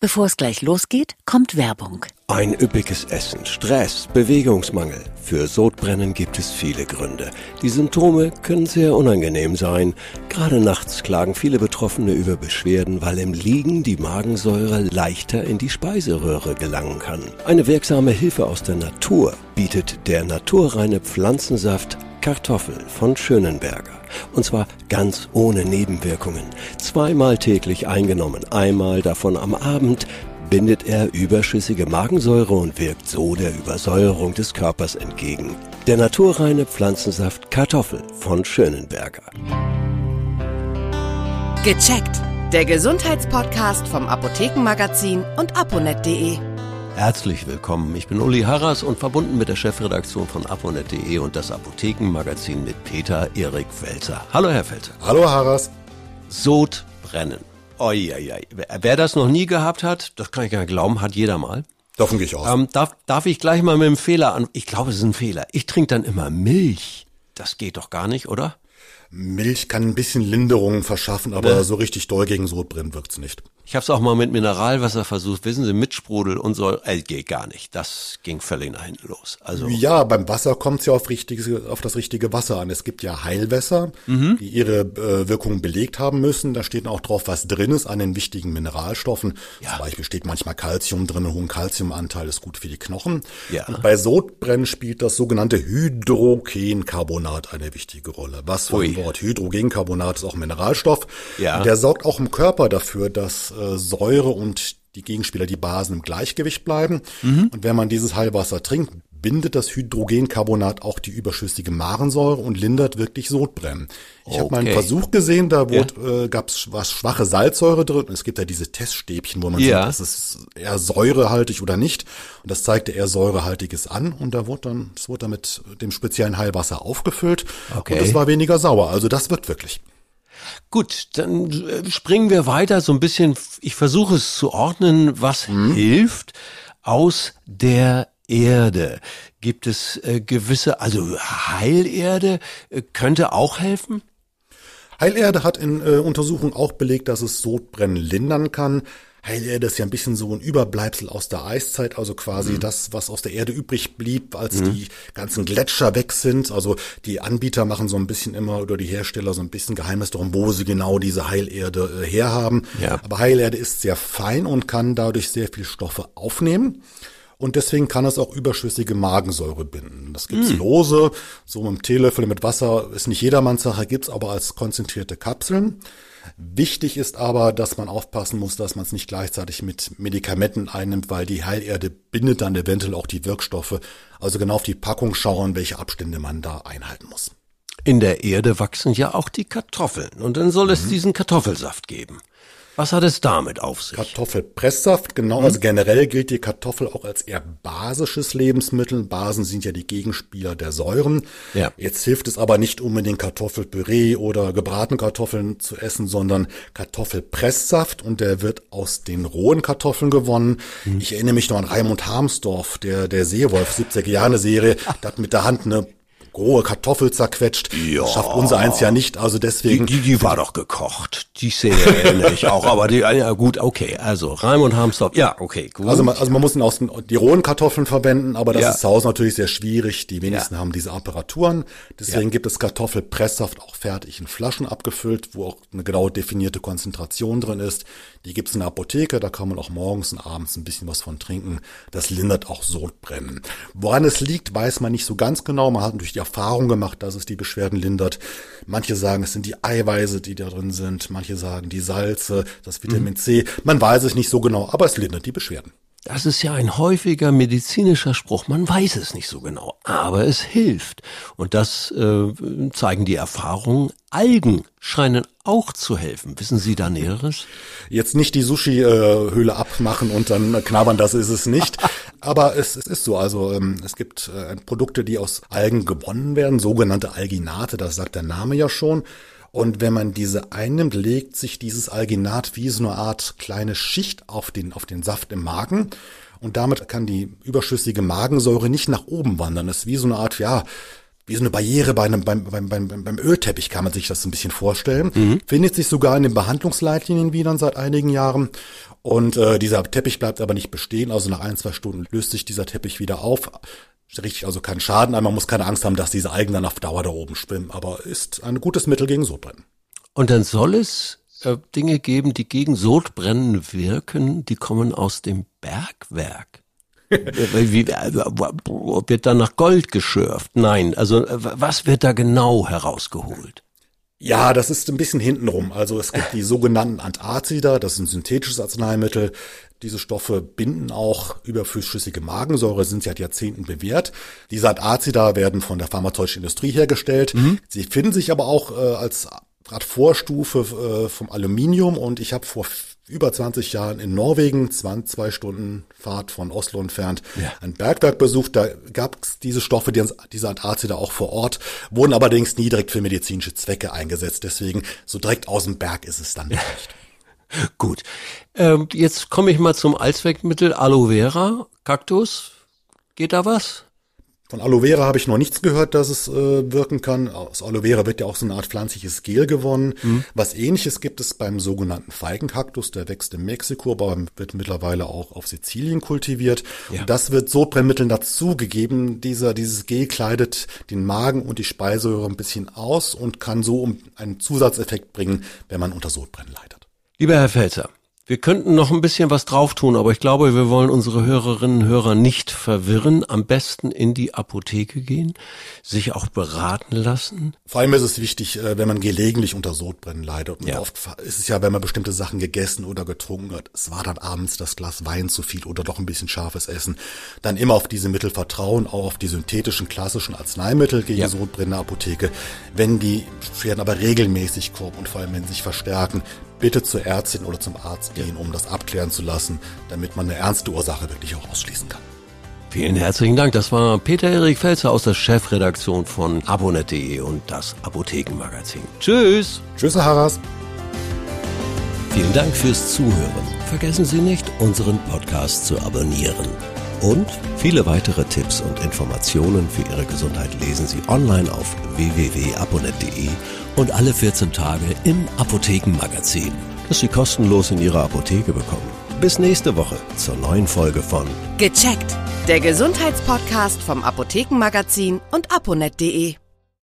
Bevor es gleich losgeht, kommt Werbung. Ein üppiges Essen, Stress, Bewegungsmangel. Für Sodbrennen gibt es viele Gründe. Die Symptome können sehr unangenehm sein. Gerade nachts klagen viele Betroffene über Beschwerden, weil im Liegen die Magensäure leichter in die Speiseröhre gelangen kann. Eine wirksame Hilfe aus der Natur bietet der naturreine Pflanzensaft Kartoffel von Schönenberger. Und zwar ganz ohne Nebenwirkungen. Zweimal täglich eingenommen, einmal davon am Abend, bindet er überschüssige Magensäure und wirkt so der Übersäuerung des Körpers entgegen. Der naturreine Pflanzensaft Kartoffel von Schönenberger. Gecheckt. Der Gesundheitspodcast vom Apothekenmagazin und aponet.de. Herzlich willkommen. Ich bin Uli Harras und verbunden mit der Chefredaktion von aponet.de und das Apothekenmagazin mit Peter Erik Welzer. Hallo, Herr Welzer. Hallo, Harras. Sodbrennen. Oi, oi, oi. Wer das noch nie gehabt hat, das kann ich gar nicht glauben, hat jeder mal. Davon gehe ich aus. Ähm, darf, darf ich gleich mal mit dem Fehler an? Ich glaube, es ist ein Fehler. Ich trinke dann immer Milch. Das geht doch gar nicht, oder? Milch kann ein bisschen Linderung verschaffen, aber ne? so richtig doll gegen Sodbrennen wirkt's nicht. Ich habe es auch mal mit Mineralwasser versucht, wissen Sie, mit Sprudel und so, äh, geht gar nicht. Das ging völlig nach hinten los. Also ja, beim Wasser kommt es ja auf, richtige, auf das richtige Wasser an. Es gibt ja Heilwässer, mhm. die ihre äh, Wirkung belegt haben müssen. Da steht auch drauf, was drin ist an den wichtigen Mineralstoffen. Ja. Zum Beispiel steht manchmal Calcium drin, ein hohen Calciumanteil ist gut für die Knochen. Ja. Und bei Sodbrennen spielt das sogenannte Hydrogencarbonat eine wichtige Rolle. Was für ein Wort? Hydrogencarbonat ist auch ein Mineralstoff. Ja. Und der sorgt auch im Körper dafür, dass äh, Säure und die Gegenspieler, die Basen im Gleichgewicht bleiben. Mhm. Und wenn man dieses Heilwasser trinkt, bindet das Hydrogencarbonat auch die überschüssige Magensäure und lindert wirklich Sodbrennen. Ich okay. habe mal einen Versuch gesehen, da wurde, ja. äh, gab es was schwache Salzsäure drin. Es gibt ja diese Teststäbchen, wo man ja. sieht, ist es eher säurehaltig oder nicht. Und das zeigte eher säurehaltiges an. Und da wurde dann, es wurde dann mit dem speziellen Heilwasser aufgefüllt. Okay. Und es war weniger sauer. Also das wirkt wirklich. Gut, dann äh, springen wir weiter so ein bisschen. Ich versuche es zu ordnen, was mhm. hilft aus der Erde. Gibt es äh, gewisse, also Heilerde äh, könnte auch helfen? Heilerde hat in äh, Untersuchungen auch belegt, dass es Sodbrennen lindern kann. Heilerde ist ja ein bisschen so ein Überbleibsel aus der Eiszeit, also quasi mhm. das, was aus der Erde übrig blieb, als mhm. die ganzen Gletscher weg sind. Also die Anbieter machen so ein bisschen immer oder die Hersteller so ein bisschen Geheimnis darum, wo sie genau diese Heilerde äh, herhaben. Ja. Aber Heilerde ist sehr fein und kann dadurch sehr viel Stoffe aufnehmen. Und deswegen kann es auch überschüssige Magensäure binden. Das gibt's mm. lose, so mit einem Teelöffel mit Wasser, ist nicht jedermanns Sache, gibt's aber als konzentrierte Kapseln. Wichtig ist aber, dass man aufpassen muss, dass man es nicht gleichzeitig mit Medikamenten einnimmt, weil die Heilerde bindet dann eventuell auch die Wirkstoffe. Also genau auf die Packung schauen, welche Abstände man da einhalten muss. In der Erde wachsen ja auch die Kartoffeln und dann soll es mhm. diesen Kartoffelsaft geben. Was hat es damit auf sich? Kartoffelpresssaft, genau. Mhm. Also generell gilt die Kartoffel auch als eher basisches Lebensmittel. Basen sind ja die Gegenspieler der Säuren. Ja. Jetzt hilft es aber nicht unbedingt Kartoffelpüree oder gebratene Kartoffeln zu essen, sondern Kartoffelpresssaft und der wird aus den rohen Kartoffeln gewonnen. Mhm. Ich erinnere mich noch an Raimund Harmsdorf, der, der Seewolf, 70er Jahre Serie, der hat mit der Hand eine rohe Kartoffel zerquetscht. Ja. Das schafft unser eins ja nicht, also deswegen. Die, die, die war doch gekocht. Die Szene erinnere ich auch, aber die, ja gut, okay. Also Raimund Harmsdorf, ja, okay, gut. Also man, also man muss aus den, die rohen Kartoffeln verwenden, aber das ja. ist zu Hause natürlich sehr schwierig. Die wenigsten ja. haben diese Apparaturen. Deswegen gibt es Kartoffelpresssaft auch fertig in Flaschen abgefüllt, wo auch eine genau definierte Konzentration drin ist. Die gibt's in der Apotheke, da kann man auch morgens und abends ein bisschen was von trinken. Das lindert auch Sodbrennen. Woran es liegt, weiß man nicht so ganz genau. Man hat natürlich die Erfahrung gemacht, dass es die Beschwerden lindert. Manche sagen, es sind die Eiweiße, die da drin sind. Manche sagen die Salze, das Vitamin mhm. C. Man weiß es nicht so genau, aber es lindert die Beschwerden. Das ist ja ein häufiger medizinischer Spruch. Man weiß es nicht so genau, aber es hilft. Und das äh, zeigen die Erfahrungen. Algen scheinen auch zu helfen. Wissen Sie da Näheres? Jetzt nicht die Sushi-Höhle abmachen und dann knabbern, das ist es nicht. Aber es, es ist so, also ähm, es gibt äh, Produkte, die aus Algen gewonnen werden, sogenannte Alginate, das sagt der Name ja schon. Und wenn man diese einnimmt, legt sich dieses Alginat wie so eine Art kleine Schicht auf den, auf den Saft im Magen. Und damit kann die überschüssige Magensäure nicht nach oben wandern. Das ist wie so eine Art, ja, wie so eine Barriere bei einem, beim, beim, beim, beim Ölteppich kann man sich das ein bisschen vorstellen. Mhm. Findet sich sogar in den Behandlungsleitlinien wieder seit einigen Jahren. Und äh, dieser Teppich bleibt aber nicht bestehen. Also nach ein, zwei Stunden löst sich dieser Teppich wieder auf. Richtig, also kein Schaden, man muss keine Angst haben, dass diese Algen dann auf Dauer da oben schwimmen. Aber ist ein gutes Mittel gegen Sodbrennen. Und dann soll es äh, Dinge geben, die gegen Sodbrennen wirken, die kommen aus dem Bergwerk. Wie, wird da nach Gold geschürft? Nein, also äh, was wird da genau herausgeholt? Ja, das ist ein bisschen hintenrum. Also es gibt die sogenannten Antazida, das ist ein synthetisches Arzneimittel. Diese Stoffe binden auch überflüssige Magensäure, sind seit Jahrzehnten bewährt. Diese Antazida werden von der pharmazeutischen Industrie hergestellt. Mhm. Sie finden sich aber auch äh, als Art Vorstufe äh, vom Aluminium und ich habe vor über 20 Jahren in Norwegen, zwei Stunden Fahrt von Oslo entfernt, ja. ein Bergwerk besucht. Da gab es diese Stoffe, die, diese Antazida auch vor Ort, wurden allerdings nie direkt für medizinische Zwecke eingesetzt. Deswegen so direkt aus dem Berg ist es dann nicht. Gut. Ähm, jetzt komme ich mal zum Allzweckmittel Aloe Vera, Kaktus. Geht da was? Von Aloe Vera habe ich noch nichts gehört, dass es äh, wirken kann. Aus Aloe Vera wird ja auch so eine Art pflanzliches Gel gewonnen. Mhm. Was ähnliches gibt es beim sogenannten Feigenkaktus, der wächst in Mexiko, aber wird mittlerweile auch auf Sizilien kultiviert. Ja. Und das wird Sodbrennmitteln dazugegeben. Dieser, dieses Gel kleidet den Magen und die Speiseröhre ein bisschen aus und kann so einen Zusatzeffekt bringen, wenn man unter Sodbrennen leidet. Lieber Herr Felzer, wir könnten noch ein bisschen was drauf tun, aber ich glaube, wir wollen unsere Hörerinnen und Hörer nicht verwirren. Am besten in die Apotheke gehen, sich auch beraten lassen. Vor allem ist es wichtig, äh, wenn man gelegentlich unter Sodbrennen leidet. Und ja. oft ist es ja, wenn man bestimmte Sachen gegessen oder getrunken hat, es war dann abends das Glas Wein zu viel oder doch ein bisschen scharfes Essen, dann immer auf diese Mittel vertrauen, auch auf die synthetischen klassischen Arzneimittel gegen ja. Sodbrennen der Apotheke. Wenn die werden aber regelmäßig kommen und vor allem wenn sie sich verstärken, bitte zur Ärztin oder zum Arzt gehen, um das abklären zu lassen, damit man eine ernste Ursache wirklich auch ausschließen kann. Vielen herzlichen Dank. Das war Peter-Erik Felzer aus der Chefredaktion von abonnet.de und das Apothekenmagazin. Tschüss. Tschüss, Herr Harras. Vielen Dank fürs Zuhören. Vergessen Sie nicht, unseren Podcast zu abonnieren. Und viele weitere Tipps und Informationen für Ihre Gesundheit lesen Sie online auf www.abonnet.de und alle 14 Tage im Apothekenmagazin, das Sie kostenlos in Ihrer Apotheke bekommen. Bis nächste Woche zur neuen Folge von Gecheckt, der Gesundheitspodcast vom Apothekenmagazin und aponet.de.